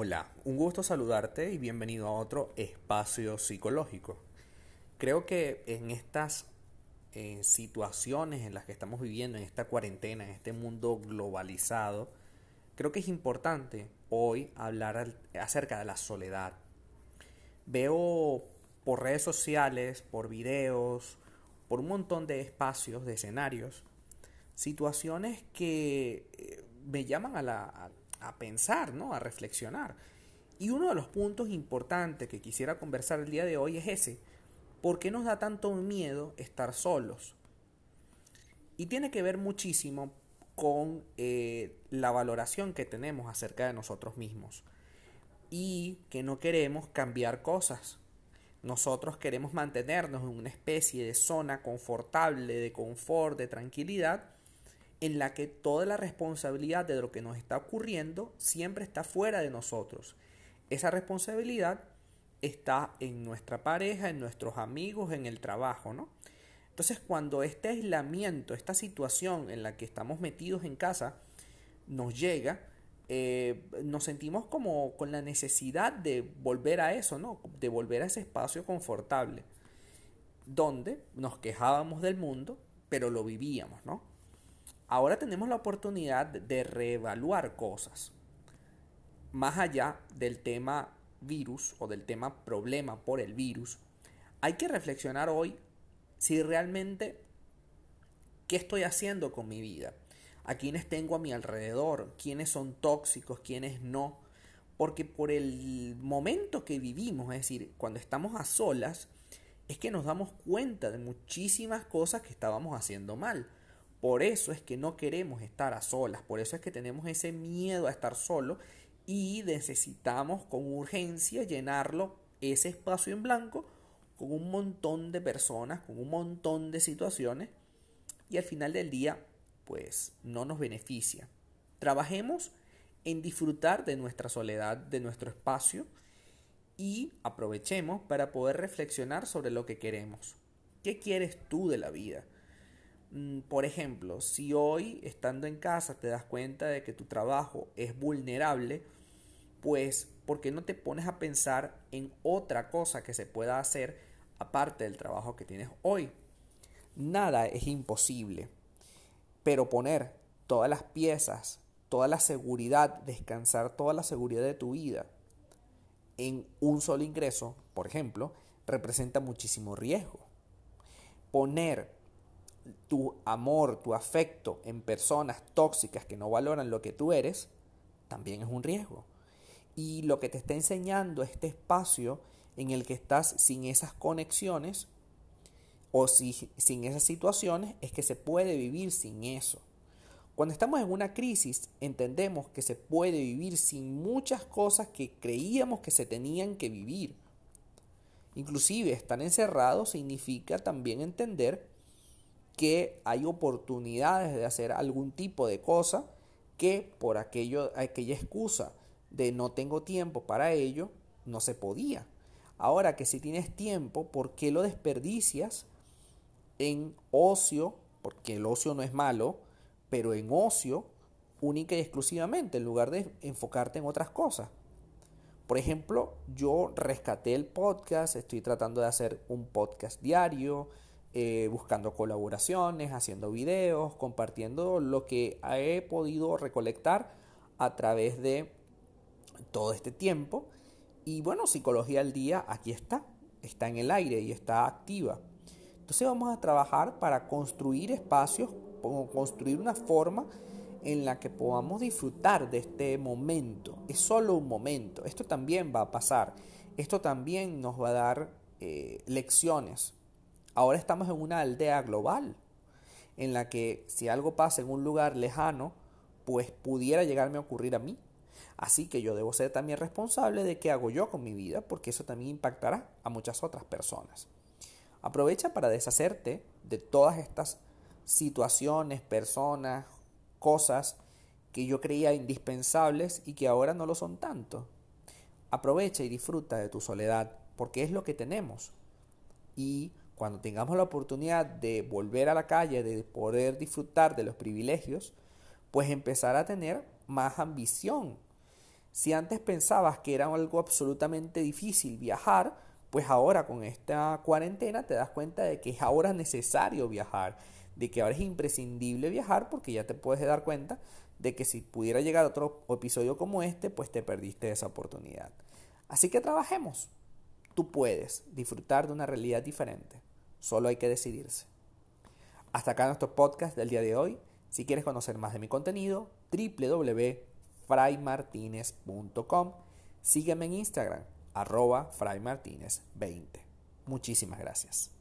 Hola, un gusto saludarte y bienvenido a otro espacio psicológico. Creo que en estas eh, situaciones en las que estamos viviendo, en esta cuarentena, en este mundo globalizado, creo que es importante hoy hablar acerca de la soledad. Veo por redes sociales, por videos, por un montón de espacios, de escenarios, situaciones que eh, me llaman a, la, pensar, ¿no? a reflexionar. Y uno de los puntos importantes que quisiera conversar el día de hoy es ese. ¿Por qué nos da tanto miedo estar solos? Y tiene que ver muchísimo con eh, la valoración que tenemos acerca de nosotros mismos. Y que no queremos cambiar cosas. Nosotros queremos mantenernos en una especie de zona confortable, de confort, de tranquilidad, en la que toda la responsabilidad de lo que nos está ocurriendo siempre está fuera de nosotros. Esa responsabilidad está en nuestra pareja, en nuestros amigos, en el trabajo, ¿no? Entonces, cuando este aislamiento, esta situación en la que estamos metidos en casa, nos llega, eh, nos sentimos como con la necesidad de volver a eso, ¿no? De volver a ese espacio confortable, donde nos quejábamos del mundo, pero lo vivíamos, ¿no? Ahora tenemos la oportunidad de reevaluar cosas. Más allá del tema virus o del tema problema por el virus, hay que reflexionar hoy si realmente qué estoy haciendo con mi vida, a quiénes tengo a mi alrededor, quiénes son tóxicos, quiénes no, porque por el momento que vivimos, es decir, cuando estamos a solas, es que nos damos cuenta de muchísimas cosas que estábamos haciendo mal. Por eso es que no queremos estar a solas, por eso es que tenemos ese miedo a estar solo y necesitamos con urgencia llenarlo, ese espacio en blanco, con un montón de personas, con un montón de situaciones y al final del día pues no nos beneficia. Trabajemos en disfrutar de nuestra soledad, de nuestro espacio y aprovechemos para poder reflexionar sobre lo que queremos. ¿Qué quieres tú de la vida? Mm, por ejemplo, si hoy estando en casa te das cuenta de que tu trabajo es vulnerable, pues ¿por qué no te pones a pensar en otra cosa que se pueda hacer aparte del trabajo que tienes hoy? Nada es imposible, pero poner todas las piezas, toda la seguridad, descansar toda la seguridad de tu vida en un solo ingreso, por ejemplo, representa muchísimo riesgo. Poner tu amor, tu afecto en personas tóxicas que no valoran lo que tú eres, también es un riesgo. Y lo que te está enseñando este espacio en el que estás sin esas conexiones o si, sin esas situaciones es que se puede vivir sin eso. Cuando estamos en una crisis entendemos que se puede vivir sin muchas cosas que creíamos que se tenían que vivir. Inclusive estar encerrado significa también entender que hay oportunidades de hacer algún tipo de cosa que por aquello, aquella excusa de no tengo tiempo para ello, no se podía. Ahora que si tienes tiempo, ¿por qué lo desperdicias en ocio? Porque el ocio no es malo, pero en ocio única y exclusivamente, en lugar de enfocarte en otras cosas. Por ejemplo, yo rescaté el podcast, estoy tratando de hacer un podcast diario, eh, buscando colaboraciones, haciendo videos, compartiendo lo que he podido recolectar a través de todo este tiempo. Y bueno, Psicología al Día aquí está, está en el aire y está activa. Entonces vamos a trabajar para construir espacios, construir una forma en la que podamos disfrutar de este momento. Es solo un momento, esto también va a pasar, esto también nos va a dar eh, lecciones, Ahora estamos en una aldea global, en la que si algo pasa en un lugar lejano, pues pudiera llegarme a ocurrir a mí. Así que yo debo ser también responsable de qué hago yo con mi vida, porque eso también impactará a muchas otras personas. Aprovecha para deshacerte de todas estas situaciones, personas, cosas que yo creía indispensables y que ahora no lo son tanto. Aprovecha y disfruta de tu soledad, porque es lo que tenemos. Y cuando tengamos la oportunidad de volver a la calle, de poder disfrutar de los privilegios, pues empezar a tener más ambición. Si antes pensabas que era algo absolutamente difícil viajar, pues ahora con esta cuarentena te das cuenta de que es ahora necesario viajar, de que ahora es imprescindible viajar porque ya te puedes dar cuenta de que si pudiera llegar otro episodio como este, pues te perdiste esa oportunidad. Así que trabajemos. Tú puedes disfrutar de una realidad diferente. Solo hay que decidirse. Hasta acá nuestro podcast del día de hoy. Si quieres conocer más de mi contenido, www.fraymartinez.com. Sígueme en Instagram, arroba fraymartinez20. Muchísimas gracias.